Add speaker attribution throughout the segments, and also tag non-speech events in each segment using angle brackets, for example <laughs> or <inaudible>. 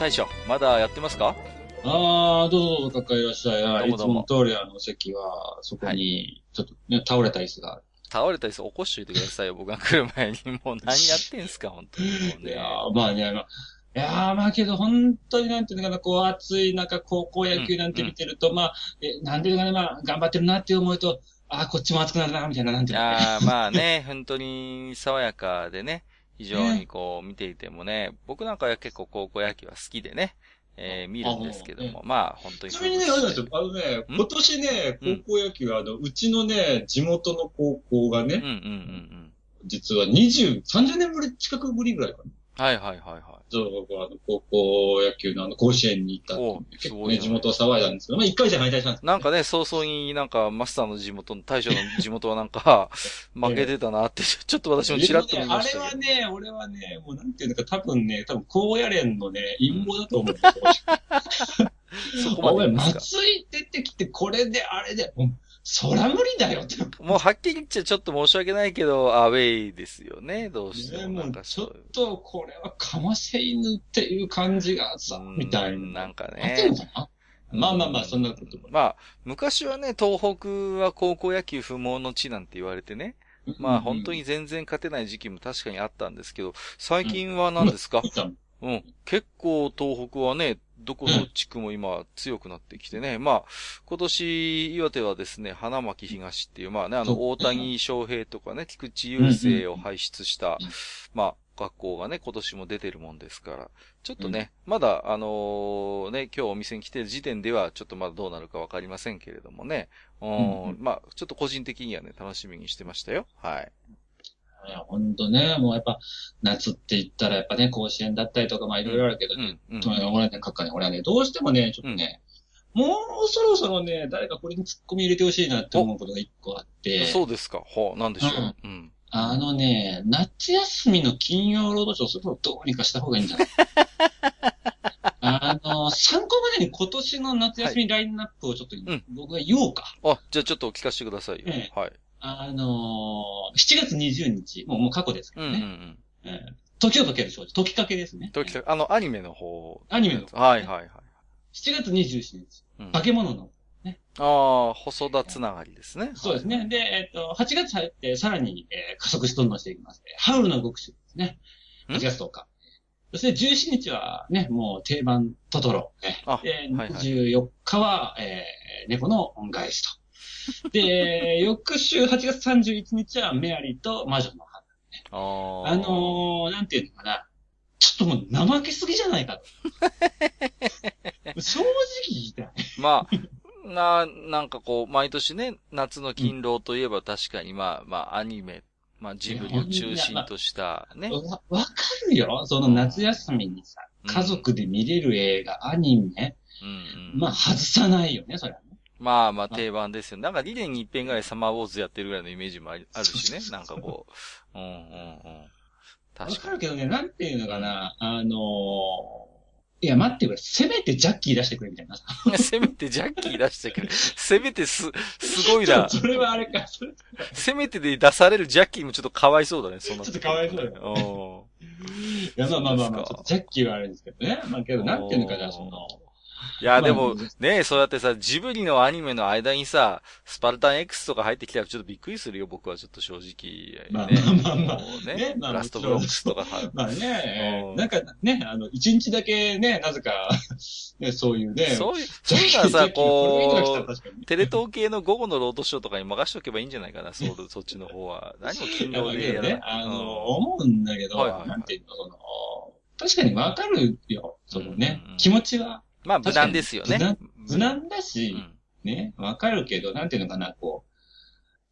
Speaker 1: 大将まだやってますか？
Speaker 2: ああ、どうぞどうぞ、かかいらっしゃい。あいつ
Speaker 1: どうもどうも
Speaker 2: もの通り、あの、席は、そこに、ちょっとね、倒れた椅子がある。
Speaker 1: 倒れたり起こしといてくださいよ。僕が来る前に。もう何やってんすか、本当にもうね。
Speaker 2: いやーまあね、あの、いやーまあけど、本当になんていうのかな、こう、暑い中、高校野球なんて見てると、まあ、え、なんていうのかな、まあ、頑張ってるなって思うと、ああ、こっちも暑くなるな、みたいな、なんていうのかな。
Speaker 1: あーまあね、本当に爽やかでね、非常にこう見ていてもね、僕なんかは結構高校野球は好きでね、えー見るんですけども、まあ本当に
Speaker 2: ちなみにね、あれなんですよ、あのね、
Speaker 1: ん？
Speaker 2: 今年ね、
Speaker 1: うん。
Speaker 2: 高校野球、あの、うちのね、地元の高校がね、
Speaker 1: うんうんうんうん。
Speaker 2: 実は20、30年ぶり、近くぶりぐらいかな。
Speaker 1: はいはいはいはい。
Speaker 2: そう、僕はあの、高校野球のあの、甲子園に行ったっ結構ね、地元は騒いだんですけど、まあ一回じゃ敗退したんです
Speaker 1: なんかね、早々になんかマスターの地元の、大将の地元はなんか、<laughs> <laughs> 負けてたなって、ちょっと私もちらっと見ましたけど。
Speaker 2: あれはね、俺はね、もうなんていうのか、多分ね、多分高野連のね、陰謀だと思うんですよ。<laughs>
Speaker 1: そこま
Speaker 2: お前、
Speaker 1: で言いますか。
Speaker 2: 松井出てきて、これであれで、そら無理だよって。
Speaker 1: もうはっきり言っちゃちょっと申し訳ないけど、アウェイですよね、どうして
Speaker 2: ね、
Speaker 1: も。な
Speaker 2: もちょっと、これはかませ犬っていう感じがさ
Speaker 1: う、ん
Speaker 2: みたいな。
Speaker 1: なんかね
Speaker 2: 合ってるのかな？まあまあまあ、そんなことも。
Speaker 1: まあ、昔はね、東北は高校野球不毛の地なんて言われてね。まあ本当に全然勝てない時期も確かにあったんですけど、最近は何ですか？
Speaker 2: うん
Speaker 1: うん。結構東北はね、どこの地区も今強くなってきてね。まあ、今年岩手はですね、花巻東っていう、まあね、あの、大谷翔平とかね、菊池雄星を輩出した
Speaker 2: うん、
Speaker 1: まあ、学校がね、今年も出てるもんですから、ちょっとね、まだ、あのーね、今日お店に来てる時点では、ちょっとまだどうなるかわかりませんけれどもね。うん、
Speaker 2: うん
Speaker 1: まあ、ちょっと個人的にはね、楽しみにしてましたよ。はい。
Speaker 2: いや、ほんとね、もうやっぱ、夏って言ったらやっぱね、甲子園だったりとか、まあいろいろあるけどね、
Speaker 1: うん、うん。
Speaker 2: と俺はね、かっかね、俺はね、どうしてもね、ちょっとね、もうそろそろね、誰かこれに突っ込み入れてほしいなって思うことが一個あって、
Speaker 1: そうですか。ほう、なんでしょう。うん。
Speaker 2: あのね、夏休みの金曜ロードショー、それをどうにかした方がいいんじゃない？<laughs> あの、参考までに今年の夏休みラインナップをちょっと、
Speaker 1: ん
Speaker 2: 僕が言おうか。
Speaker 1: あ、じゃあちょっと聞かせてくださいよ。
Speaker 2: え
Speaker 1: はい。
Speaker 2: あのー、7月20日、もうもう過去ですか
Speaker 1: うん
Speaker 2: らね。
Speaker 1: うんうん。
Speaker 2: えー時を解ける少女、時かけですね。
Speaker 1: 時々あの、アニメの方。
Speaker 2: アニメの方
Speaker 1: はいはいはい。
Speaker 2: 7月27日、
Speaker 1: うん、
Speaker 2: 化け物の。
Speaker 1: ああ、細田つながりですね。
Speaker 2: そうですね。で、えっ、と、8月入って、さらに、えー加速しどんどんしていきます。ハウルの動く種ですね。
Speaker 1: ん
Speaker 2: 8月10日。そして17日はね、もう定番、トトロ。ね
Speaker 1: あ
Speaker 2: で、
Speaker 1: はいはい
Speaker 2: 14日は、えー猫の恩返しと。<laughs> で、翌週8月31日はメアリーと魔女の花。
Speaker 1: ああ。
Speaker 2: あのー、なんていうのかな。ちょっともう怠けすぎじゃないかと。<laughs> 正直言いたい。
Speaker 1: まあ、な、なんかこう、毎年ね、夏の勤労といえば確かにまあ、まあ、アニメ、まあ、ジブリを中心としたね。
Speaker 2: わ、わかるよ。その夏休みにさ、
Speaker 1: うん
Speaker 2: 家族で見れる映画、アニメ、
Speaker 1: うんうん。
Speaker 2: まあ外さないよね、それはね。
Speaker 1: まあまあ定番ですよ。なんか2年に一遍ぐらいサマーウォーズやってるぐらいのイメージもあるしね。<laughs> なんかこう。うんうんうん。
Speaker 2: わ
Speaker 1: 確か
Speaker 2: かるけどね、なんていうのかな、あのーいや、待ってくれ。せめてジャッキー出してくれみたいな。<laughs>
Speaker 1: せめてジャッキー出してくれ。せめてす、すごいな。<laughs>
Speaker 2: それはあれか。それ
Speaker 1: せめてで出されるジャッキーもちょっとかわいそうだね、そんな。
Speaker 2: ちょっとかわいそうだ
Speaker 1: よ。
Speaker 2: いや、まあまあまあまあ、ジャッキーはあれですけどね。まあけど、なんていうのかな、その、
Speaker 1: いや、でも
Speaker 2: まあ、
Speaker 1: ねそうやってさ、ジブリのアニメの間にさ、スパルタン X とか入ってきたらちょっとびっくりするよ、僕はちょっと正直。
Speaker 2: まあ
Speaker 1: ね
Speaker 2: まあまあまあ
Speaker 1: ね
Speaker 2: ねまあ
Speaker 1: ラストブロックスとかは。
Speaker 2: まあね
Speaker 1: う、ん。
Speaker 2: なんかね、あの、一日だけね、なぜか、<laughs> ね、そういうね、
Speaker 1: そういう、そういうのはさ、こ
Speaker 2: う、
Speaker 1: テレ東系の午後のロードショーとかに任しとけばいいんじゃないかな、<laughs> そう、そっちの方は。何も勤労でやら
Speaker 2: ね、あの、思うんだけど、
Speaker 1: はいはいはい。
Speaker 2: なんていうの、その、確かにわかるよ、そのね、
Speaker 1: うんうん。
Speaker 2: 気持ちは。
Speaker 1: まあ、無難ですよね。
Speaker 2: 無難無難だし、
Speaker 1: うん
Speaker 2: ね、わかるけど、なんていうのかな、こう、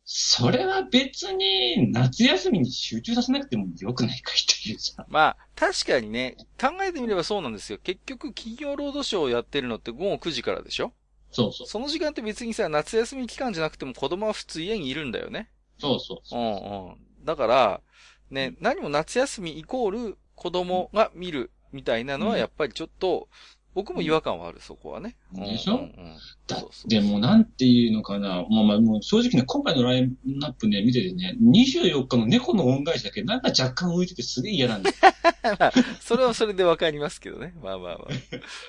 Speaker 2: それは別に夏休みに集中させなくてもよくないかいっていうさ。
Speaker 1: まあ、確かにね、考えてみればそうなんですよ。結局、金曜ロードショーをやってるのって午後9時からでしょ？
Speaker 2: そうそう。
Speaker 1: その時間って別にさ、夏休み期間じゃなくても子供は普通家にいるんだよね。
Speaker 2: そうそうそうう。
Speaker 1: んうん。だから、ね、何も夏休みイコール子供が見るみたいなのはやっぱりちょっと、僕も違和感はある、そこはね。うん
Speaker 2: でしょ？
Speaker 1: うんうん
Speaker 2: だ
Speaker 1: そうそう
Speaker 2: でもなんていうのかな。まあまあ、もう正直ね、今回のラインナップね、見ててね、24日の猫の恩返しだけなんか若干浮いててすげえ嫌なんだよ。<laughs>
Speaker 1: それはそれでわかりますけどね。まあまあまあ。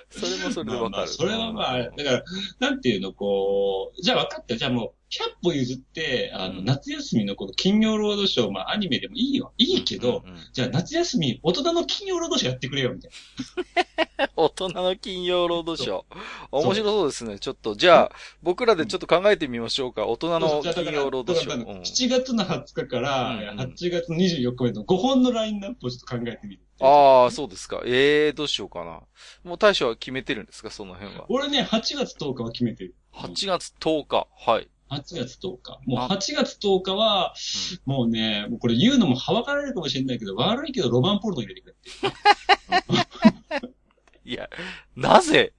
Speaker 1: それもそれでわかる。<laughs>
Speaker 2: まあまあそれはまあ、だから、なんていうの、こう、じゃあ分かったよ。じゃあもう、100歩譲って、あの、
Speaker 1: うん
Speaker 2: 夏休みのこの金曜ロードショー、まあアニメでもいいよ。いいけど、
Speaker 1: うんうんうん
Speaker 2: じゃあ夏休み、大人の金曜ロードショーやってくれよ、みたい <laughs>
Speaker 1: 大人の金曜ロードショー。面白そうですね。ちょっと、じゃあ、僕らでちょっと考えてみましょうか。大人
Speaker 2: な。
Speaker 1: の金曜ロードショー。うん
Speaker 2: 7月の20日から、
Speaker 1: うんうん
Speaker 2: 8月の24日までの5本のラインナップをちょっと考えてみる。
Speaker 1: ああ、そうですか。ええー、どうしようかな。もう大将は決めてるんですか？その辺は。
Speaker 2: 俺ね、8月10日は決めてる。
Speaker 1: 8月10日。はい。
Speaker 2: 8月10日。もう
Speaker 1: あ
Speaker 2: 8月10日は、もうね、もうこれ言うのもはばかられるかもしれないけど、悪いけどロマンポルノ入れてくれっていう。<laughs>
Speaker 1: いや、なぜ、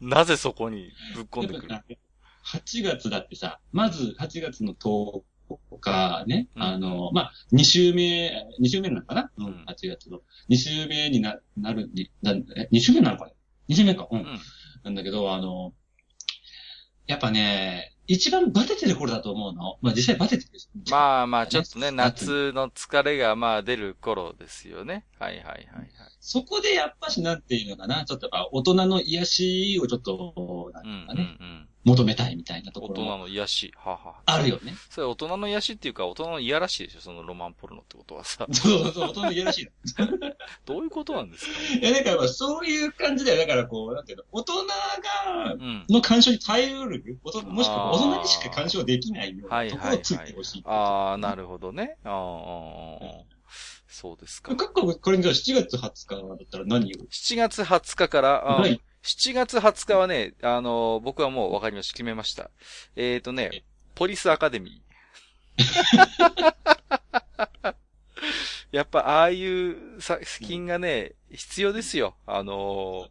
Speaker 1: なぜそこにぶっ込んでくる？
Speaker 2: やっぱね8月だってさ、まず8月の10日ね、
Speaker 1: うん
Speaker 2: あの、まあ、2週目、2週目なのかな？う
Speaker 1: うん
Speaker 2: ん、8月の。2週目にな、なる、になえ、2週目なのかね ?2 週目か。うん。
Speaker 1: うん。
Speaker 2: なんだけど、あの、やっぱね、一番バテてる頃だと思うの？まあ、実際バテてる。
Speaker 1: まあまあ、ちょっとね、
Speaker 2: 夏
Speaker 1: 夏の疲れがまあ出る頃ですよね。はいはいはいはい。
Speaker 2: そこでやっぱしなんていうのかな、ちょっとやっぱ大人の癒しをちょっと、なんて
Speaker 1: うん
Speaker 2: いうかね、
Speaker 1: うんうん。
Speaker 2: 求めたいみたいなと
Speaker 1: 大
Speaker 2: ころも
Speaker 1: 人の癒し。はは。
Speaker 2: あるよね。
Speaker 1: それ大人の癒しっていうか、大人のいやらしいでしょそのロマンポルノってことはさ。
Speaker 2: そ <laughs> うそうそう、大人の癒やしいの。<laughs>
Speaker 1: どういうことなんですか？
Speaker 2: いや、だからまあそういう感じだよ。だからこう、なんていうの、大人が、
Speaker 1: うん。
Speaker 2: の干渉に耐えうる、もしくは大人にしか干渉できないよう
Speaker 1: は
Speaker 2: ないところをつい
Speaker 1: はいはい
Speaker 2: てほしい。。
Speaker 1: ああ、なるほどね。あーあー、あーそうですか。
Speaker 2: 各国、これじゃあ7月20日だったら何を
Speaker 1: ？7月20日から、あー
Speaker 2: はい。
Speaker 1: 7月20日はね、あのー僕はもう分かりました。決めました。えっ、ー、とね、ポリスアカデミー。<laughs> やっぱ、ああいう作品がね、必要ですよ。あのー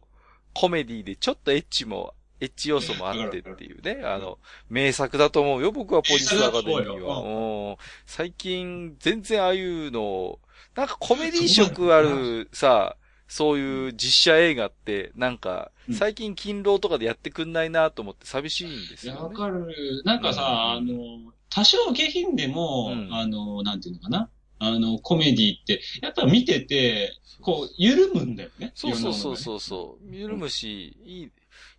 Speaker 1: コメディでちょっとエッチも、エッチ要素もあってっていうね。あの、名作だと思うよ。僕はポリスアカデミーは。うん最近、全然ああいうの、なんかコメディ色あるさ、そういう実写映画って、なんか
Speaker 2: う、ん
Speaker 1: 最近勤労とかでやってくんないなと思って寂しいんですよね。
Speaker 2: わかる。なんかさ、あ
Speaker 1: うん
Speaker 2: の、多少下品でも、
Speaker 1: うん
Speaker 2: あの、なんていうのかな？あの、コメディって、やっぱ見てて、こう、緩むんだよね。
Speaker 1: そうそうそうそう。緩むし、いい、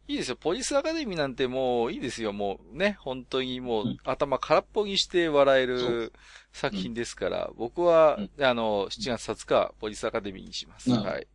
Speaker 1: いいですよ。ポリスアカデミーなんてもういいですよ。もうね、本当にもう、
Speaker 2: うん
Speaker 1: 頭空っぽにして笑える作品ですから、僕は、
Speaker 2: うん
Speaker 1: あの、7月20日、ポリスアカデミーにします。
Speaker 2: うん
Speaker 1: はい。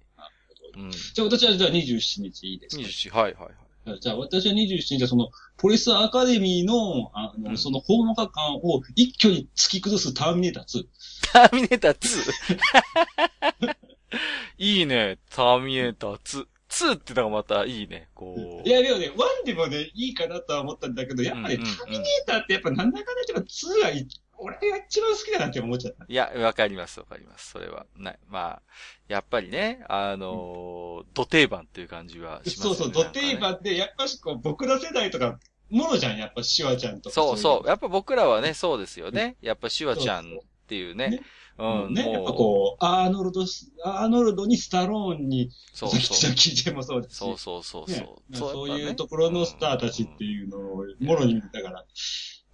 Speaker 1: うん。
Speaker 2: じゃあ私はじゃあ27日いいですか
Speaker 1: ？24、はいはいはい。
Speaker 2: じゃあ私は27日はその、ポリスアカデミーの、あの、
Speaker 1: うん
Speaker 2: その、ほんわか感を一挙に突き崩すターミネーター2。
Speaker 1: ターミネーター2。<laughs> いいね、ターミネーター2。2ってのがまたいいね、こう。
Speaker 2: いや、でもね、1でもね、いいかなとは思ったんだけど、やっぱね、
Speaker 1: うんうんうん
Speaker 2: ターミネーターってやっぱなんだかんだ言っても2がい俺が一番好きだなって思っちゃった。
Speaker 1: いや、わかります、わかります。それは。ない。まあ、やっぱりね、あのー、土定番っていう感じはしますよね。
Speaker 2: そうそう、ド定番で、やっぱしこう、僕ら世代とか、もろじゃん、やっぱシュワちゃんとか。
Speaker 1: そうそう。
Speaker 2: う
Speaker 1: やっぱ僕らはね、そうですよね。やっぱシュワちゃんっていうね。
Speaker 2: ね
Speaker 1: うん、
Speaker 2: ね、やっぱこう、アーノルドス、アーノルドにスタローンに、
Speaker 1: そうそう。
Speaker 2: 聞いてもそうですし。
Speaker 1: そうそうそう
Speaker 2: ね
Speaker 1: そう。
Speaker 2: そういうところのスターたちっていうのを、もろに見てたから。
Speaker 1: うん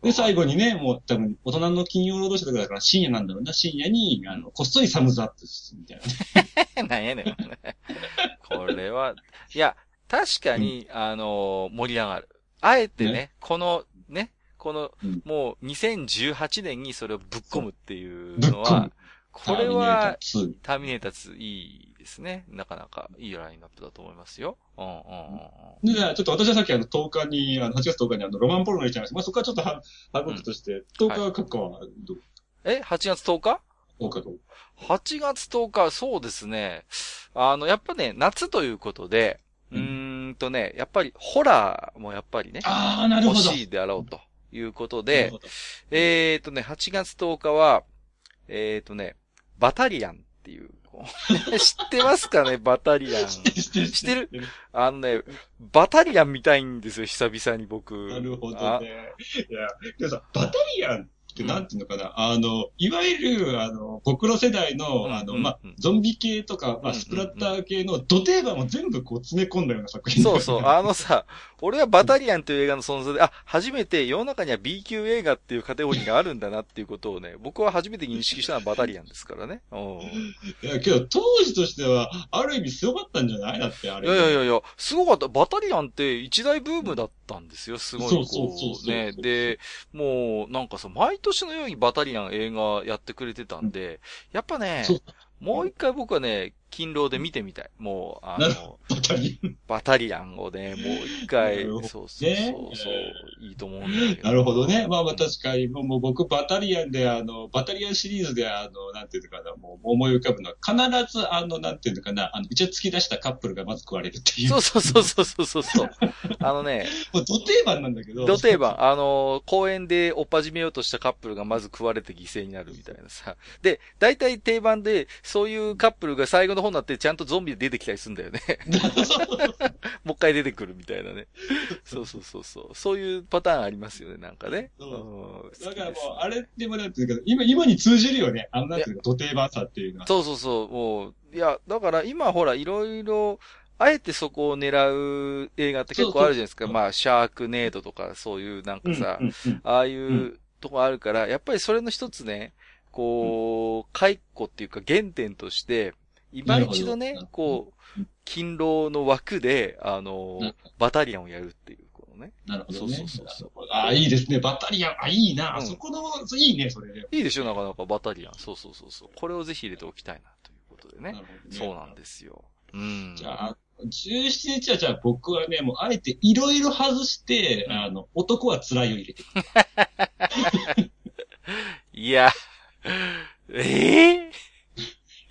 Speaker 2: で、最後にね、もう多分、大人の金曜労働者だから深夜なんだろうな、深夜に、あの、こっそりサムズアップするみたいなね。<laughs>
Speaker 1: なんやねん。これは、いや、確かに、あのー盛り上がる。あえてね、
Speaker 2: ね
Speaker 1: この、ね、この、
Speaker 2: うん
Speaker 1: もう2018年にそれをぶっ込むっていうのは、これは、
Speaker 2: ターミネー
Speaker 1: ターミネーター2いいですね。なかなかいいラインナップだと思いますよ。うんうんうんうん。
Speaker 2: ター2。で、じゃあちょっと私はさっきあの、10日に、あの、8月10日にあの、ロマンポルノ入れちゃいました。まあ、そこはちょっとは、省くとして、10日は閣下はどう、
Speaker 1: え ?8 月10日？
Speaker 2: どうかどう
Speaker 1: ?8 月10日、そうですね。あの、やっぱね、夏ということで、うーんとね、やっぱりホラーもやっぱりね、
Speaker 2: ああ、なるほど。
Speaker 1: 欲しいであろうということでえっ、とね、8月10日は、えっ、とね、バタリアンっていう、<laughs> 知ってますかね、バタリアン。<laughs>
Speaker 2: 知ってる、知ってる。
Speaker 1: 知ってる？あのね、バタリアン見たいんですよ、久々に僕。
Speaker 2: なるほ
Speaker 1: あ
Speaker 2: どね。いや、でもさ、バタリアンってなんていうのかな、あの、いわゆる、あの、僕の世代の、
Speaker 1: うん
Speaker 2: あの、
Speaker 1: うん
Speaker 2: まあ
Speaker 1: うん、
Speaker 2: ゾンビ系とか、まあ、
Speaker 1: うん
Speaker 2: スプラッター系の土定番を全部こう詰め込んだような作品
Speaker 1: そうそう。あのさ、俺はバタリアンという映画の存在で、あ、初めて世の中には B 級映画っていうカテゴリーがあるんだなっていうことをね、僕は初めて認識したのはバタリアンですからね。うん。
Speaker 2: いや、けど、当時としては、ある意味すごかったんじゃない？だって、あれ。
Speaker 1: いやいやいやいや、すごかった。バタリアンって一大ブームだったんですよ、すごいこ
Speaker 2: そうそうそうそう
Speaker 1: う。ね。で、もう、なんかさ、毎年のようにバタリアン映画やってくれてたんで、やっぱねもう一回僕はね、勤労で見てみたい。もう、あの、
Speaker 2: バタリアン。
Speaker 1: バタリアンをね、もう一回そうそうそう
Speaker 2: ね
Speaker 1: いいと思うんだけど。
Speaker 2: なるほどね。まあまあ確かに、もう僕、バタリアンで、あの、バタリアンシリーズで、あの、なんていうのかな、もう思い浮かぶのは、必ず、あの、なんていうのかな、あの、一応突き出したカップルがまず食われるっていう。
Speaker 1: そうそうそうそうそうそうそう。あのね、<laughs>
Speaker 2: もう、土定番なんだけど。
Speaker 1: 土定番、あの、公園でおっぱじめようとしたカップルがまず食われて犠牲になるみたいなさ。で、大体定番で、そういうカップルが最後の方になってちゃんとゾンビで出てきたりするんだよね。<laughs> もう一回出てくるみたいなね。そうそうそうそう。そういうパターンありますよね、なんかね。
Speaker 2: そう
Speaker 1: うん
Speaker 2: だからもう、あれでもなんていうか、今、今に通じるよね。あの、なんていうか、土定番さっていうのは。
Speaker 1: そうそうそう、もう、いや、だから今ほら、いろいろ、あえてそこを狙う映画って結構あるじゃないですか。
Speaker 2: そうそう
Speaker 1: まあ、シャークネードとか、そういうなんかさ、
Speaker 2: うんうん
Speaker 1: ああいうとこあるから、やっぱりそれの一つね、こう、解雇っていうか原点として、今一度ねこう、勤労の枠で、あのバタリアンをやるっていう、このね。
Speaker 2: なるほどね。
Speaker 1: そうそうそう
Speaker 2: ああ、いいですね。バタリアン。あ、いいな。
Speaker 1: うん
Speaker 2: そこの、いいね、それ。
Speaker 1: いいでしょなかなかバタリアン。そうそうそうそう。これをぜひ入れておきたいな、ということでね。
Speaker 2: ね
Speaker 1: そうなんですよ。うん。
Speaker 2: じゃあ、17日はじゃあ僕はね、もうあえていろいろ外して、
Speaker 1: うん
Speaker 2: あの、男は辛いを入れてくる。<laughs>
Speaker 1: いや、ええ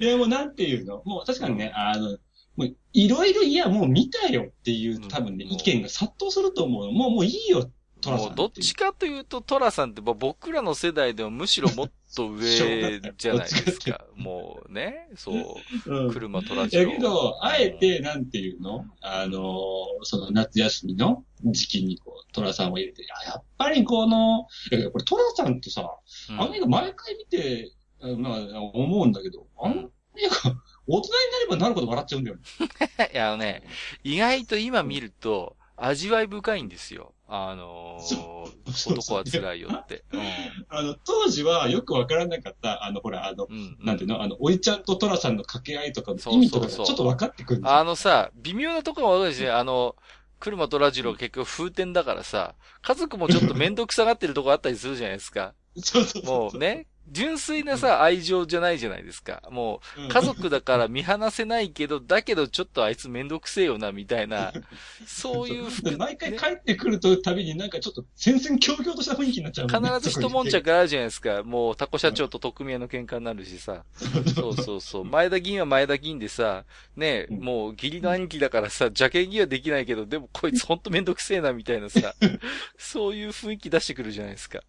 Speaker 2: いや、もうなんていうの？もう確かにね、あの、もういろいろ、いや、もう見たよっていう
Speaker 1: うん
Speaker 2: 多分ね、意見が殺到すると思うの。もう、もういいよ、トラさん
Speaker 1: もうどっちかというと、トラさんってまあ僕らの世代でもむしろもっと上じゃないですか。<laughs> もうね、そう。
Speaker 2: うん。
Speaker 1: 車トラジオ。
Speaker 2: だけど、あえて、なんていうの？あの、その夏休みの時期にこう、トラさんを入れて、あやっぱりこの、これトラさんってさ、
Speaker 1: うん、
Speaker 2: あの映画毎回見て、あまあ、思うんだけど、あの映画、大人になればなるほど笑っちゃうんだよね。<laughs>
Speaker 1: いや、あのね、意外と今見ると、味わい深いんですよ。あのー
Speaker 2: そう
Speaker 1: 男は辛いよって。
Speaker 2: あの、当時はよくわからなかった、あの、ほら、あの、
Speaker 1: うん。うん。
Speaker 2: なんていうの？あの、おいちゃんとトラさんの掛け合いとかの
Speaker 1: そう
Speaker 2: 意味とかが
Speaker 1: そうそう
Speaker 2: ちょっと分かってくるんですよ
Speaker 1: あのさ、微妙なところもわかるし、あの、車とラジロ結局風天だからさ、家族もちょっと面倒くさがってるとこあったりするじゃないですか。<laughs>
Speaker 2: そうそうそう。
Speaker 1: もうね、純粋なさ、愛情じゃないじゃないですか。も
Speaker 2: う
Speaker 1: 家族だから見放せないけど、<laughs> だけどちょっとあいつめんどくせえよな、みたいな、<laughs> そういう
Speaker 2: で
Speaker 1: 服、
Speaker 2: 毎回
Speaker 1: ね
Speaker 2: 帰ってくるとたびになんかちょっと戦々恐々とした雰囲気になっちゃうね。
Speaker 1: 必ず一悶着あるじゃないですか。もう、タコ社長と特命の喧嘩になるしさ。そうそうそう。前田議員は前田議員でさ、ね
Speaker 2: うん
Speaker 1: もう義理の兄貴だからさ、邪険議はできないけど、でもこいつほんとめんどくせえな、みたいなさ。<laughs> そういう雰囲気出してくるじゃないですか。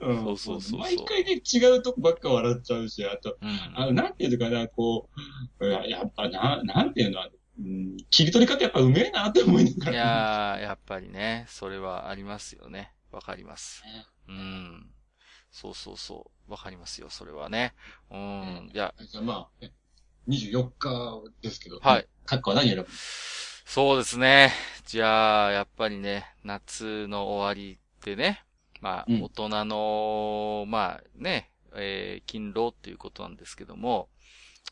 Speaker 2: うん <laughs>
Speaker 1: そうそうそう
Speaker 2: 毎回ね、違うとこばっか笑っちゃうし、あと、
Speaker 1: うん。
Speaker 2: あの、なんていうのかな、こう、ややっぱな、なんていうの、うん、切り取り方やっぱうめえなって思いながら。
Speaker 1: いやー、やっぱりね、それはありますよね。わかります。うん。そうそうそう。わかりますよ、それはね。うん。いや、
Speaker 2: じゃあまあ、え24日ですけど、
Speaker 1: はい。
Speaker 2: カッコは何選ぶ
Speaker 1: そうですね。じゃあ、やっぱりね、夏の終わりでね、まあ、
Speaker 2: うん
Speaker 1: 大人の、まあね、えー、勤労っていうことなんですけども、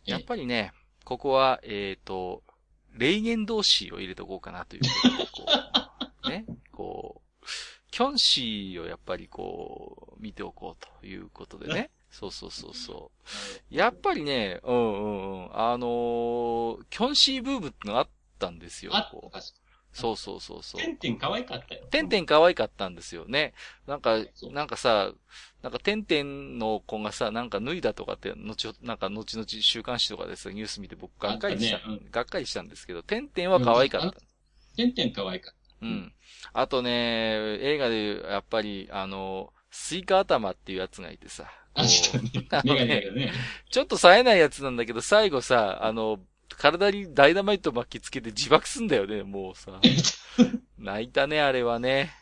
Speaker 1: やっぱりね、ここは、えっ、と、霊言同士を入れとこうかなということで、こう、<laughs> ね、こう、キョンシーをやっぱりこう、見ておこうということでね。そうそうそうそう。やっぱりね、うんうんうん。あのーキョンシーブームってのがあったんですよ。
Speaker 2: あ確か
Speaker 1: そうそうそうそう。
Speaker 2: てんてん可愛かったよ。
Speaker 1: てんてん可愛かったんですよね。なんかなんかさ、なんかてんてんの子がさ、なんか脱いだとかって、後ほ、なんか後々週刊誌とかでさ、ニュース見て僕がっかりした、
Speaker 2: あったね
Speaker 1: がっかりしたんですけど、てんてんは可愛かった。
Speaker 2: てんてん可愛かっ
Speaker 1: うん。あとね、映画でやっぱり、あの、スイカ頭っていうやつがいてさ。
Speaker 2: あ、ちょっとね。
Speaker 1: ちょっと冴えないやつなんだけど、最後さ、あの、体にダイナマイト巻きつけて自爆すんだよね、もうさ。<laughs> 泣いたね、あれはね。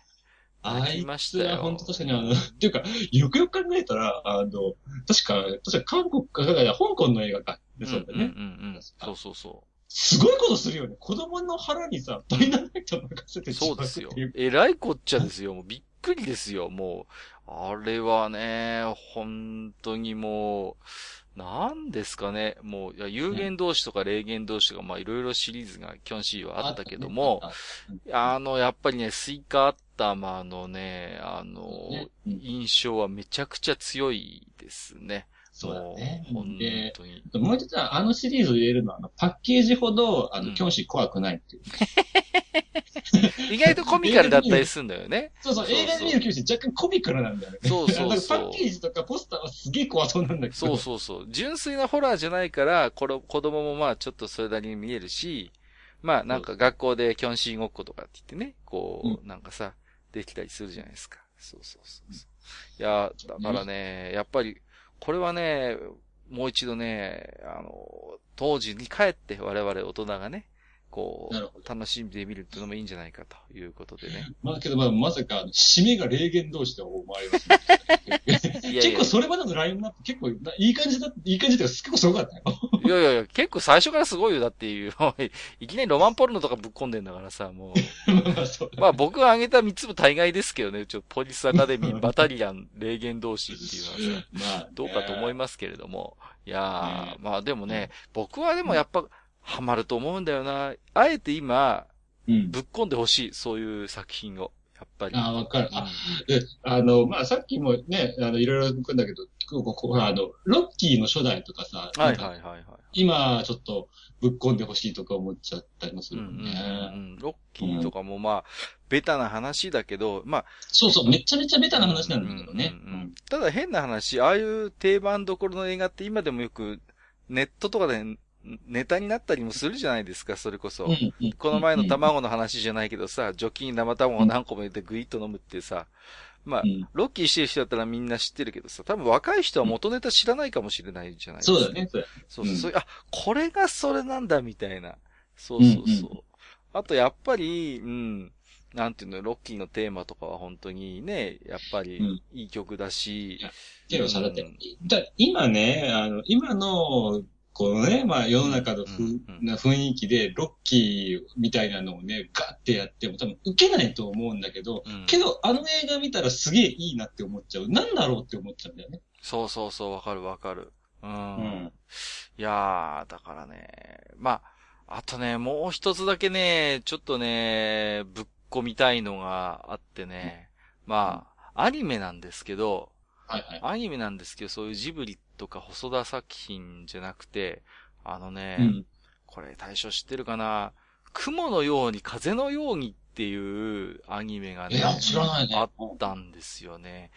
Speaker 2: あ
Speaker 1: 泣き
Speaker 2: い
Speaker 1: ましたよ
Speaker 2: つは本当確かにあの、っていうか、よくよく考えたら、あの、確か、確か韓国か、香港の映画か。でそうだね。
Speaker 1: んうんうんうん。そうそうそ
Speaker 2: すごいことするよね。子供の腹にさ、ダイナマイト任せて
Speaker 1: う。そうですよ。えらいこっちゃですよ。もうびっくりですよ。もう、あれはね、本当にもう、なんですかね。もう、いや有限同士とか霊言同士とか、まあいろいろシリーズがキョンシーはあったけども、
Speaker 2: あ
Speaker 1: の、やっぱりね、スイカ頭のね、あの、印象はめちゃくちゃ強いですね。
Speaker 2: そうだね
Speaker 1: もう。本
Speaker 2: で、
Speaker 1: 当に。
Speaker 2: もう一つは、あのシリーズを入れるのは、あのパッケージほど、あの、
Speaker 1: うん
Speaker 2: キョンシー怖くないっていう。<laughs> <laughs>
Speaker 1: 意外とコミカルだったりするんだよね。
Speaker 2: そうそう、映画で見るキョンシー若干コミカルなんだよね。
Speaker 1: そうそう
Speaker 2: パッケージとかポスターはすげえ怖そうなんだけど。
Speaker 1: そうそうそう。純粋なホラーじゃないから、この子供もまあちょっとそれなりに見えるし、まあなんか学校でキョンシーごっことかって言ってね、こう、なんかさ、できたりするじゃないですか。そうそうそうそう。いや、だからね、やっぱり、これはね、もう一度ね、あの、当時に帰って我々大人がね、こう、楽しんでみるっていうのもいいんじゃないかということでね。<laughs>
Speaker 2: まあけど、まあ、まさか、締めが霊言同士とは思われます、ね。結構それまでのラインナップ結構ないい感じだ、いい感じって結構すごかったよ。
Speaker 1: いやいやいや、結構最初からすごいよ。だっていう、<laughs> いきなりロマンポルノとかぶっ込んでんだからさ、もう。<laughs>
Speaker 2: まあそう
Speaker 1: まあ僕が挙げた3つも大概ですけどね。ちょ、ポリスアカデミー、バタリアン、霊言同士っていうのはさ、
Speaker 2: まあ、
Speaker 1: どうかと思い
Speaker 2: ま
Speaker 1: ますけれども。いや
Speaker 2: ね
Speaker 1: ー、まあでもね、僕はでもやっぱ、ハマると思うんだよな。あえて今、
Speaker 2: す。うん。
Speaker 1: ぶっ込んでほしい。そういう作品を。やっぱり。
Speaker 2: あわかる
Speaker 1: うん
Speaker 2: あで、あの、まあ、さっきもね、あの、いろいろ聞くんだけど、こここあの、ロッキーの初代とかさ、
Speaker 1: はいはいはいはい。
Speaker 2: 今、ちょっと、ぶっ込んでほしいとか思っちゃったりもす
Speaker 1: うんうんうん
Speaker 2: るもんね。
Speaker 1: うん。ロッキーとかもまあ、ベタな話だけど、まあ、
Speaker 2: そうそう、めちゃめちゃベタな話なんだけどね。
Speaker 1: うんうんうんただ変な話、ああいう定番どころの映画って今でもよくネットとかでネタになったりもするじゃないですか、それこそ。
Speaker 2: うんうんうん
Speaker 1: この前の卵の話じゃないけどさ、除菌生卵を何個も入れてグイッと飲むってさ、まあ
Speaker 2: う、ん。
Speaker 1: ロッキーしてる人だったらみんな知ってるけどさ、多分若い人は元ネタ知らないかもしれないじゃないですか。
Speaker 2: そうだね、そうだ
Speaker 1: そうそう、あ、これがそれなんだ、みたいな。そうそうそう。
Speaker 2: うんうん。
Speaker 1: あと、やっぱり、うん、なんていうの、ロッキーのテーマとかは本当にね、やっぱり
Speaker 2: うん。
Speaker 1: いい曲だし、
Speaker 2: けどさ、だって。今ね、あの、今の、このね、まあ世の中のふ、
Speaker 1: うんうん
Speaker 2: な雰囲気で、ロッキーみたいなのをね、ガッてやっても多分受けないと思うんだけど、
Speaker 1: うん
Speaker 2: けど、あの映画見たらすげえいいなって思っちゃう。なんだろうって思っちゃうんだよね。
Speaker 1: そうそうそう、わかるわかる。うん。
Speaker 2: うん
Speaker 1: いやー、だからね、まあ、あとね、もう一つだけね、ちょっとね、ぶっ込みたいのがあってね、まあ、アニメなんですけど、
Speaker 2: はいはい。
Speaker 1: アニメなんですけど、そういうジブリとか細田作品じゃなくて、あのね、
Speaker 2: うん。
Speaker 1: これ対象知ってるかな？雲のように風のようにっていうアニメがね、
Speaker 2: ね。
Speaker 1: あったんですよね。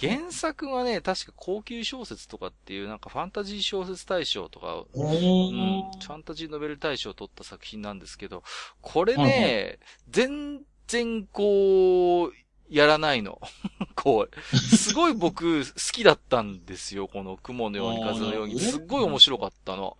Speaker 1: 原作はね、確か高級小説とかっていう、なんかファンタジー小説大賞とか、
Speaker 2: お
Speaker 1: うん、
Speaker 2: ー
Speaker 1: ファンタジーノベル大賞を取った作品なんですけど、これ
Speaker 2: はい
Speaker 1: ね、全然こう、やらないの。<laughs> こう、すごい僕好きだったんですよ。この雲のように風のように。すっごい面白かったの。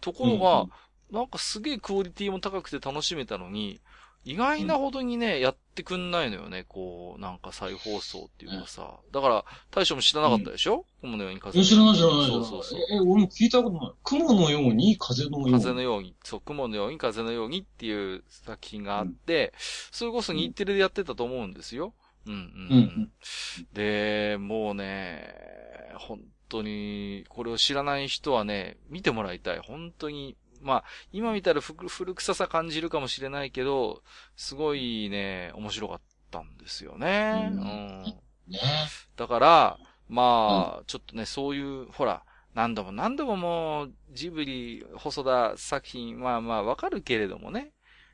Speaker 1: ところが、なんかすげえクオリティも高くて楽しめたのに、意外なほどにね、やってくんないのよね。こう、なんか再放送っていうかさ。だから、大将も知らなかったでしょ、雲のように風
Speaker 2: え知らない知らない知らない。
Speaker 1: そうそうそう。
Speaker 2: え、俺も聞いたことない。雲のように風のように。
Speaker 1: 風のように、そう、雲のように風のようにっていう作品があって、それこそ日テレでやってたと思うんですよ。うんうん、
Speaker 2: うん
Speaker 1: うん。で、もうね、本当に、これを知らない人はね、見てもらいたい。本当に、まあ、今見たら古古臭さ感じるかもしれないけど、すごいね、面白かったんですよね。
Speaker 2: う
Speaker 1: うんん。
Speaker 2: ね。
Speaker 1: だから、まあ、ちょっとね、そういう、ほら、何度も何度ももう、ジブリ、細田作品、まあまあわかるけれどもね、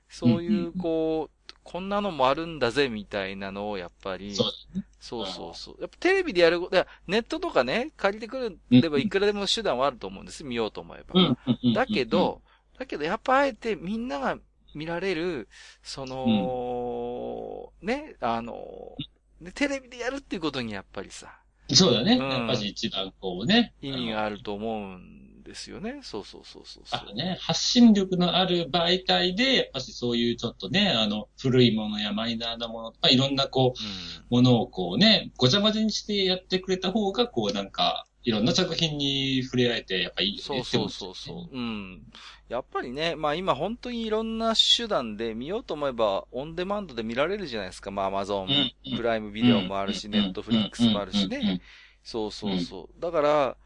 Speaker 1: そう
Speaker 2: うんうん
Speaker 1: いうう、こう、こんなのもあるんだぜ、みたいなのを、やっぱり、
Speaker 2: そうだね。
Speaker 1: そうそうそう。やっぱテレビでやること、ネットとかね、借りてくればいくらでも手段はあると思うんです。見ようと思えば。
Speaker 2: うんうんうん。
Speaker 1: だけど、だけどやっぱあえてみんなが見られる、その、ね、あの、でテレビでやるっていうことにやっぱりさ、
Speaker 2: そうだね。
Speaker 1: うん
Speaker 2: やっぱり一番こうね。
Speaker 1: 意味があると思うんですよね。そうそうそうそうそう
Speaker 2: あのね、発信力のある媒体で、やっぱしそういうちょっとね、あの、古いものやマイナーなもの、まあ、いろんなこう、ものをこうね、ごちゃ混ぜにしてやってくれた方が、こうなんか、いろんな作品に触れ合えて、やっぱいいよね。
Speaker 1: そうそうそうそう。うん。やっぱりね、まあ今本当にいろんな手段で見ようと思えば、オンデマンドで見られるじゃないですか。まあアマゾン
Speaker 2: うんうん
Speaker 1: プライムビデオもあるし、ネットフリックスもあるしね。。そうそうそう。だから、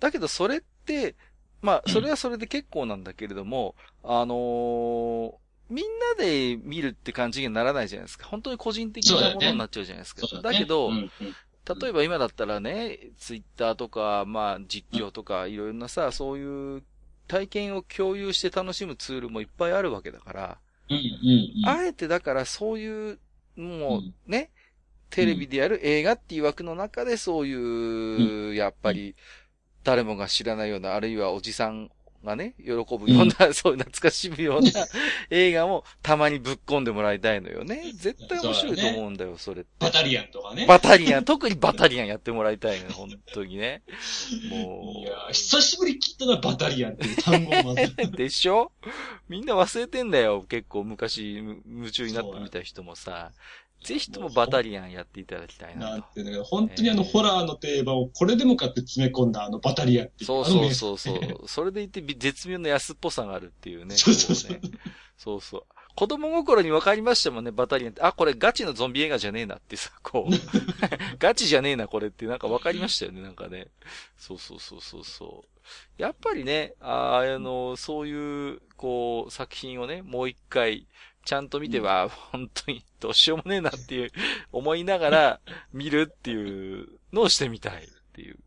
Speaker 1: だけどそれって、まあそれはそれで結構なんだけれども、あのーみんなで見るって感じにはならないじゃないですか。本当に個人的なものになっちゃうじゃないですか。
Speaker 2: そう
Speaker 1: だけど、
Speaker 2: うんうん
Speaker 1: 例えば今だったらね、ツイッターとか、まあ実況とか、いろんなさ、そういう体験を共有して楽しむツールもいっぱいあるわけだから。あえてだからそういう、もうね、テレビでやる映画っていう枠の中でそういう、やっぱり、誰もが知らないような、あるいはおじさんがね、喜ぶような、<laughs> そういう懐かしむような <laughs> 映画もたまにぶっ込んでもらいたいのよね。絶対面白いと思うんだよ、それって。
Speaker 2: バタリアンとかね。
Speaker 1: バタリアン、<laughs> 特にバタリアンやってもらいたいのよ、本当にね。も
Speaker 2: いやー久しぶり聞いたな、バタリアンっていう単語。
Speaker 1: でしょ？みんな忘れてんだよ、結構昔、む夢中になってみた人もさ。ぜひともバタリアンやっていただきたいなと。
Speaker 2: なんていうのか、本当にあの、ホラーの定番をこれでもかって詰め込んだあのバタリアンっていう。
Speaker 1: そうそうそうそう。それでいてび絶妙な安っぽさがあるっていうね。<laughs>
Speaker 2: そうそうそう
Speaker 1: そうそう。子供心に分かりましたもんね、バタリアンって。あ、これガチのゾンビ映画じゃねえなってさ、こう。ガチじゃねえな、これってなんか分かりましたよね、なんかね。そうそうそうそうそう。やっぱりね、あーあの、そういう、こう、作品をね、もう一回、ちゃんと見ては、本当にどうしようもねえなっていう、思いながら <laughs> 見るっていうのをしてみたいっていう。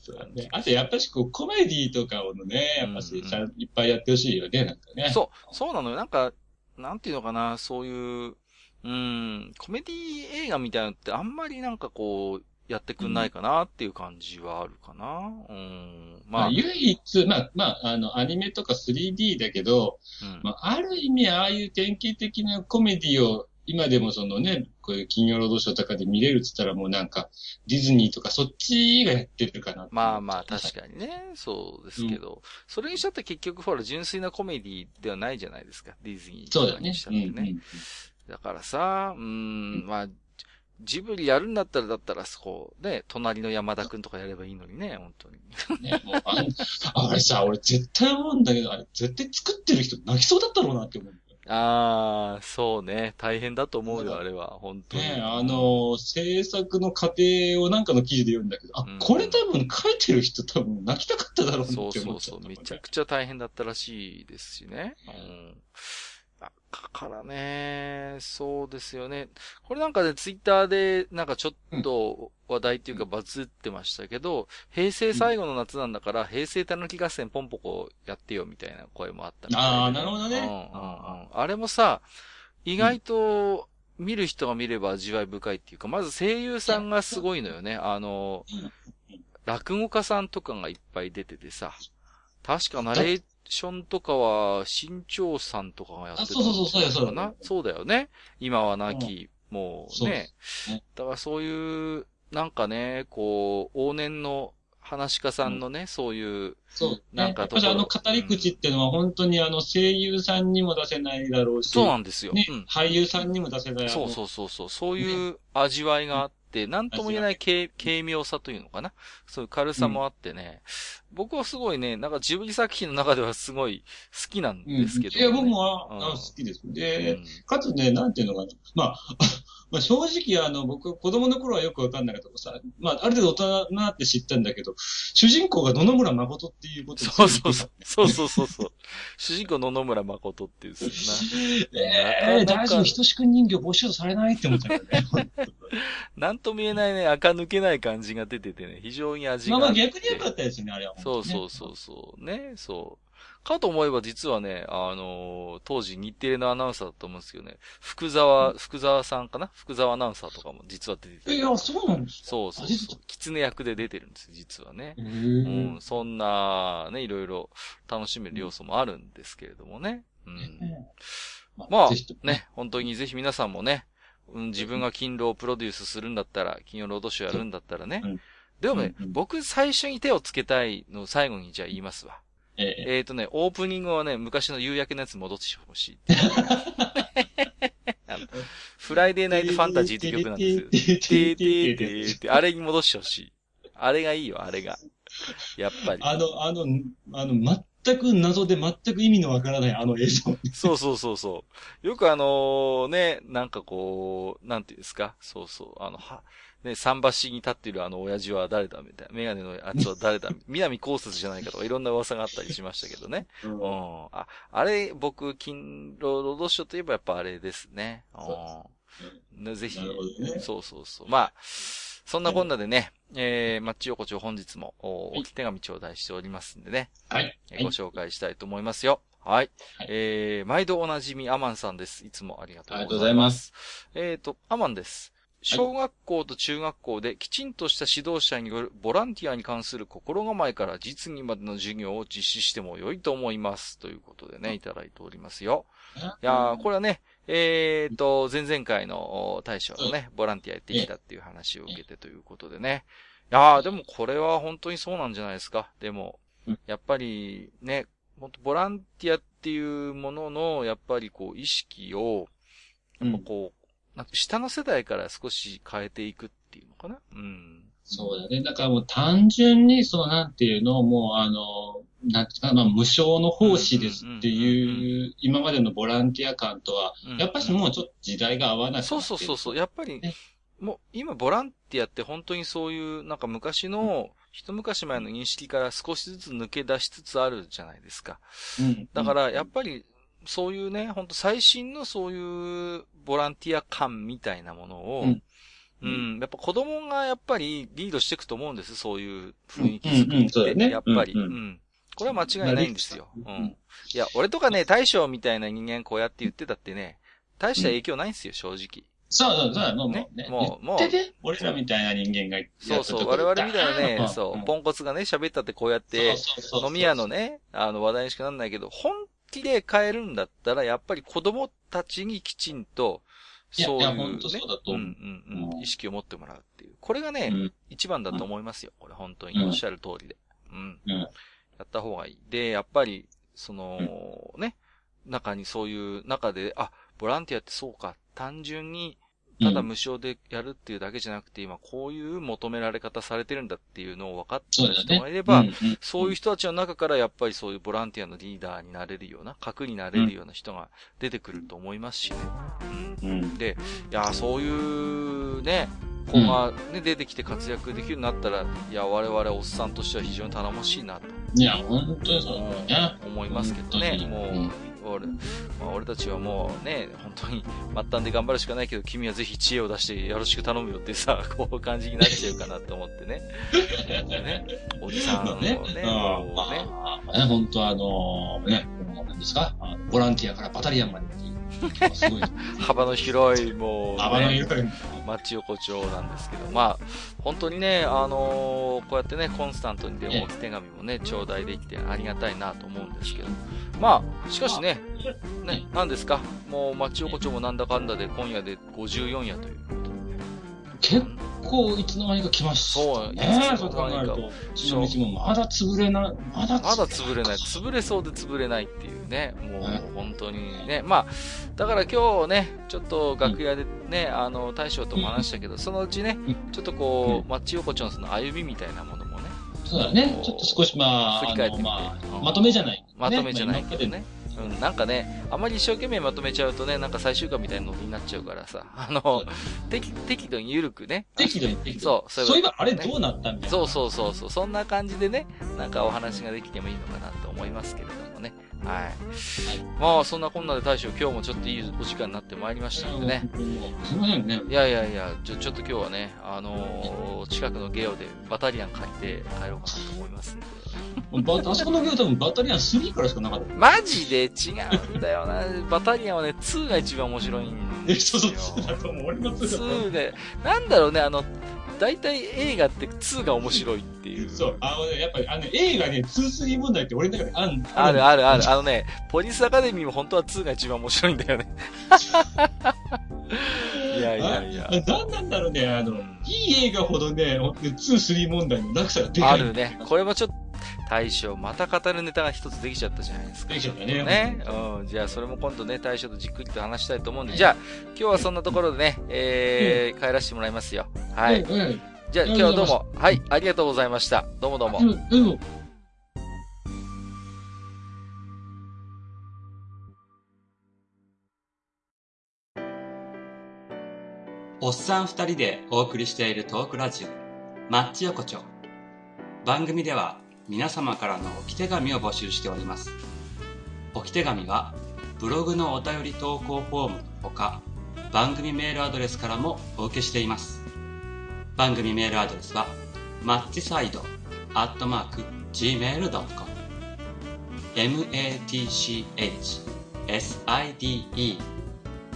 Speaker 2: そうだね。あと、やっぱしこう、コメディとかをね、やっぱし、ちゃんいっぱいやってほしいよね、なんかね。
Speaker 1: そう、そうなのよ。なんか、なんていうのかな、そういう、うん、コメディ映画みたいなのってあんまりなんかこう、やってくんないかなっていう感じはあるかな。うん。
Speaker 2: まあ、
Speaker 1: まあ、
Speaker 2: 唯一、まあ、まあ、あの、アニメとか 3D だけど、
Speaker 1: うん
Speaker 2: まあ、ある意味、ああいう典型的なコメディを、今でもそのね、こういう金曜ロードショーとかで見れるって言ったらもうなんか、ディズニーとかそっちがやってるかな
Speaker 1: まあまあ、確かにね。そうですけど、それにしたって結局ほら、純粋なコメディではないじゃないですか。ディズニー
Speaker 2: そうだね
Speaker 1: とかにし。たってね。だからさ、うーん、まあ、ジブリやるんだったら、だったら、そう、ね、隣の山田くんとかやればいいのにね、本当に。
Speaker 2: うんね、もうあんあれさ、俺絶対思うんだけど、あれ絶対作ってる人泣きそうだったろうなって思う。
Speaker 1: ああ、そうね。大変だと思うよ、あれは。本当に。
Speaker 2: ねあの、制作の過程をなんかの記事で読んだけど、あ
Speaker 1: うん、
Speaker 2: これ多分書いてる人多分泣きたかっただろうなって
Speaker 1: そう
Speaker 2: 思っちゃった
Speaker 1: そうそう。めちゃくちゃ大変だったらしいですしね。うん。だからね、そうですよね。これなんかね、ツイッターで、なんかちょっと話題っていうかバズってましたけど、平成最後の夏なんだから、平成たぬき合戦ポンポコやってよみたいな声もあった
Speaker 2: ああ、なるほどね。
Speaker 1: うんうんうん。あれもさ、意外と見る人が見れば味わい深いっていうか、まず声優さんがすごいのよね。あの、落語家さんとかがいっぱい出ててさ、確かナレーションとかは、新潮さんとかがやってた
Speaker 2: あそうそうそうそうやそうだ
Speaker 1: な。そうだよね。今は亡き、もう
Speaker 2: そうで
Speaker 1: ね
Speaker 2: すね。
Speaker 1: だからそういう、なんかね、こう、往年の話家さんのね、そういう、
Speaker 2: そう、ね。
Speaker 1: なんか
Speaker 2: あの語り口っていうのは本当にあの声優さんにも出せないだろうし、
Speaker 1: そうなんですよ。
Speaker 2: ね
Speaker 1: うん、
Speaker 2: 俳優さんにも出せない。
Speaker 1: そうそうそうそう。そういう味わいがあって、なんとも言えない軽軽妙さというのかな？そういう軽さもあってね。僕はすごいね、なんかジブリ作品の中ではすごい好きなん
Speaker 2: うん。
Speaker 1: ですけど、
Speaker 2: いや、僕も好きです。
Speaker 1: う
Speaker 2: で、
Speaker 1: ん
Speaker 2: かつね、なんていうのかな。まあ、まあ正直あの、僕、子供の頃はよくわかんなかったけどさ、まあ、ある程度大人になって知ったんだけど、主人公が野々村誠っていうことに
Speaker 1: そうそうそう。そうそうそうそう。主人公野々村誠っていうですな。
Speaker 2: え <laughs> えー、大丈夫、ひとしくん人形募集されないって思っちゃうよね。<laughs>
Speaker 1: なんとも言えないね、垢抜けない感じが出ててね、非常に味が。
Speaker 2: まあまあ逆に良かったですね、あれは、
Speaker 1: そうそうそうそう。ね、そう。かと思えば実はね、あのー当時日テレのアナウンサーだと思うんですけどね、福沢、福沢さんかな？福沢アナウンサーとかも実は出てて。
Speaker 2: え、いや、そうなんですか？
Speaker 1: そうそうそう。狐役で出てるんですよ、実はね。
Speaker 2: へ
Speaker 1: う
Speaker 2: ー
Speaker 1: ん、そんな、ね、いろいろ楽しめる要素もあるんですけれどもね。ううん。
Speaker 2: ま
Speaker 1: まあね、本当にぜひ皆さんもね、うん、自分が金ローをプロデュースするんだったら、金曜ロードショーやるんだったらね。
Speaker 2: うん
Speaker 1: でもね、
Speaker 2: うんうん
Speaker 1: 僕最初に手をつけたいのを最後にじゃあ言いますわ。
Speaker 2: ええ
Speaker 1: ー、とね、オープニングはね、昔の夕焼けのやつ戻ってほしい。<laughs> フライデーナイトファンタジーって曲なんですよ。<laughs> てーてーてーって、あれに戻してほしい。あれがいいよ、あれが。やっぱり。
Speaker 2: あの、あの、あの、全く謎で全く意味のわからないあの映像。
Speaker 1: そうそうそうそう。よくあのね、なんかこう、なんていうんですかそうそう。あの、は、ね、桟橋に立ってるあの親父は誰だみたいな。メガネのやつは誰だ <laughs> 南高節じゃないかとかいろんな噂があったりしましたけどね。
Speaker 2: う
Speaker 1: うんん。あ、あれ、僕、金労ロードショーといえばやっぱあれですね。うん。ねぜひ
Speaker 2: ね
Speaker 1: そうそうそう。まあ、そんなこんなでね、えー、マッチ横丁本日もお
Speaker 2: はい
Speaker 1: 置き手紙頂戴しておりますんでね。
Speaker 2: はい。
Speaker 1: えーご紹介したいと思いますよ。はい。
Speaker 2: はい
Speaker 1: えー、毎度おなじみアマンさんです。いつもありがとう
Speaker 2: ありがと
Speaker 1: ございま。
Speaker 2: うございますす。
Speaker 1: えっ、と、アマンです。小学校と中学校できちんとした指導者によるボランティアに関する心構えから実技までの授業を実施しても良いと思います。ということでね、いただいておりますよ。いやーこれはね、えっ、と、前々回のお大将のね、ボランティアやってきたっていう話を受けてということでね。いやーでもこれは本当にそうなんじゃないですか。でも
Speaker 2: うん、
Speaker 1: やっぱりね、ボランティアっていうものの、やっぱりこう、意識を、こう、なんか下の世代から少し変えていくっていうのかな？うん。
Speaker 2: そうだね。だからもう単純に、そのなんていうの、もうあの、なんていうかな、まあ無償の奉仕ですっていう、今までのボランティア感とは、
Speaker 1: うん
Speaker 2: やっぱりもうちょっと時代が合わなくて
Speaker 1: そうそうそうそう。やっぱり
Speaker 2: ね、
Speaker 1: もう今ボランティアって本当にそういう、なんか昔の、一昔前の認識から少しずつ抜け出しつつあるじゃないですか。
Speaker 2: うん。
Speaker 1: だから、やっぱり、そういうね、本当最新のそういうボランティア感みたいなものを、
Speaker 2: うん。
Speaker 1: うん、やっぱ子供がやっぱりリードしていくと思うんです、そういう雰囲気作りって、
Speaker 2: ね。
Speaker 1: やっぱり、
Speaker 2: う
Speaker 1: うん。ん。これは間違いないんですよ。う
Speaker 2: うん。
Speaker 1: ん。いや、俺とかね、大将みたいな人間こうやって言ってたってね、大した影響ないんですよ、正直。
Speaker 2: そうそうそう、もう
Speaker 1: ね。
Speaker 2: ね？
Speaker 1: もうもう。
Speaker 2: 俺らみたいな人間がやった
Speaker 1: そうそう、我々みたいなね、
Speaker 2: ん。
Speaker 1: そう、ポンコツがね、喋ったってこうやって、飲み屋のね、あの話題にしかなんないけど、本気で変えるんだったら、やっぱり子供たちにきちんと、そういうね
Speaker 2: いやほんとそうだと思う
Speaker 1: うんうんうん、
Speaker 2: うん
Speaker 1: 意識を持ってもらうっていう。これがね、
Speaker 2: うん
Speaker 1: 一番だと思いますよ。これ本当に
Speaker 2: うん
Speaker 1: おっしゃる通りで。うん。
Speaker 2: うん
Speaker 1: やった方がいい。で、やっぱり、その、ね、中にそういう中で、あ、ボランティアってそうか。単純に、ただ無償でやるっていうだけじゃなくて、今こういう求められ方されてるんだっていうのを分かって。人がいれば、そういう人たちの中からやっぱりそういうボランティアのリーダーになれるような、核になれるような人が出てくると思いますしね。うん
Speaker 2: うん。
Speaker 1: で、いや、そういうね、子がね、出てきて活躍できるようになったら、いや、我々おっさんとしては非常に頼もしいなと
Speaker 2: いや、本当にそうだよね。
Speaker 1: 思いますけどね。もう俺、まあ、俺たちはもうね、本当に末端で頑張るしかないけど、君はぜひ知恵を出してよろしく頼むよってさ、<laughs> こういう感じになっちゃうかなと思ってね。ね <laughs> おじさんをね、
Speaker 2: ね。
Speaker 1: もうね、
Speaker 2: まあ、ね、本当あの、ね、何ですか？ボランティアからバタリアンまで。すごい。
Speaker 1: 幅の広い、もう、ね、
Speaker 2: 幅の広い。
Speaker 1: 町横丁なんですけど、まあ、本当にね、あのーこうやってね、コンスタントにでも手紙もね、頂戴できてありがたいなと思うんですけど、まあ、しかしね、ね、何ですか、もう町横丁もなんだかんだで今夜で54夜ということで、
Speaker 2: 結構いつの間にか来ました。ね。
Speaker 1: そう
Speaker 2: 考えると。うちの道もまだ潰れない。まだ
Speaker 1: まだ潰れない、潰れそうで潰れないっていうね、もう
Speaker 2: ね。
Speaker 1: 本当にね、まあ、だから今日ね、ちょっと楽屋でね、あの、大将とも話したけど、そのうちね
Speaker 2: う、
Speaker 1: ちょっとこ
Speaker 2: う
Speaker 1: う、町横丁のその歩みみたいなものもね、
Speaker 2: そうだね。ちょっと少しまあ、
Speaker 1: 振り返って
Speaker 2: ま
Speaker 1: うん
Speaker 2: あ、まとめじゃない。
Speaker 1: まとめじゃないけど
Speaker 2: まあ
Speaker 1: ね。うん、なんかね、あまり一生懸命まとめちゃうとね、なんか最終回みたいなのになっちゃうからさ、あの、適適度に緩くね。
Speaker 2: 適度に適度に
Speaker 1: そう、
Speaker 2: そういえばあれ
Speaker 1: ね
Speaker 2: どうなったみたいな。
Speaker 1: そうそうそうそう、そんな感じでね、なんかお話ができてもいいのかなと思いますけれどもね。はい。まあ、そんなこんなで大将、今日もちょっといいお時間になってまいりましたんでね。
Speaker 2: すいません。ね。
Speaker 1: いやいやいや、ちょ、ちょっと今日はね、あのー近くのゲオでバタリアン借りて帰ろうかなと思いますん。で。
Speaker 2: バあそこのゲーム多分バタリアン3からしかなかった。
Speaker 1: マジで違うん。だよな。バタリアンはね、2が一番面白いん、ですよ。
Speaker 2: そうそう、2だと思う。俺の2だと思う。
Speaker 1: 2で、なん。だろうね、あの、大体映画って2が面白いっていう。
Speaker 2: そう。あのね、やっぱり、あの、映画ね、2、3問題って俺の中であん
Speaker 1: あるあるある。あのね、ポリスアカデミーも本当は2が一番面白いんだよね。<laughs> いやいやいや。
Speaker 2: 何なんだろうね、あの、いい映画ほどね、2、3問題の落差がでかい。
Speaker 1: あるね。これもちょっと、大将、また語るネタが一つできちゃったじゃないですか。
Speaker 2: できちゃったね。
Speaker 1: ね。うん。じゃあ、それも今度ね、大将とじっくりと話したいと思うんで、じゃあ、今日はそんなところでね、えー、帰らせてもらいますよ。はい。じゃあ、今日はどうも、はい、ありがとうございました。どうもどうも。うん、うん。
Speaker 3: おっさん二人でお送りしているトークラジオ、マッチ横丁。番組では皆様からの置き手紙を募集しております。置き手紙はブログのお便り投稿フォームのほか、番組メールアドレスからもお受けしています。番組メールアドレスは、マッチサイドアットマーク gmail.com matchside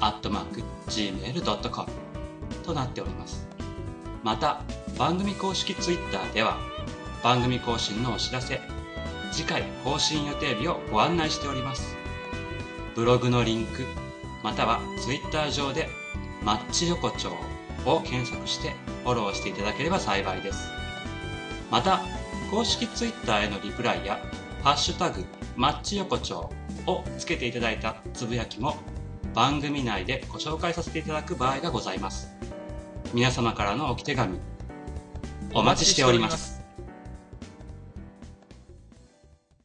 Speaker 3: アットマーク gmail.com となっております。また、番組公式ツイッターでは、番組更新のお知らせ、次回更新予定日をご案内しております。ブログのリンク、または Twitter 上でマッチ横丁を検索してフォローしていただければ幸いです。また、公式 Twitter へのリプライや、ハッシュタグ、マッチ横丁をつけていただいたつぶやきも番組内でご紹介させていただく場合がございます。皆様からの置き手紙、お待ちしております。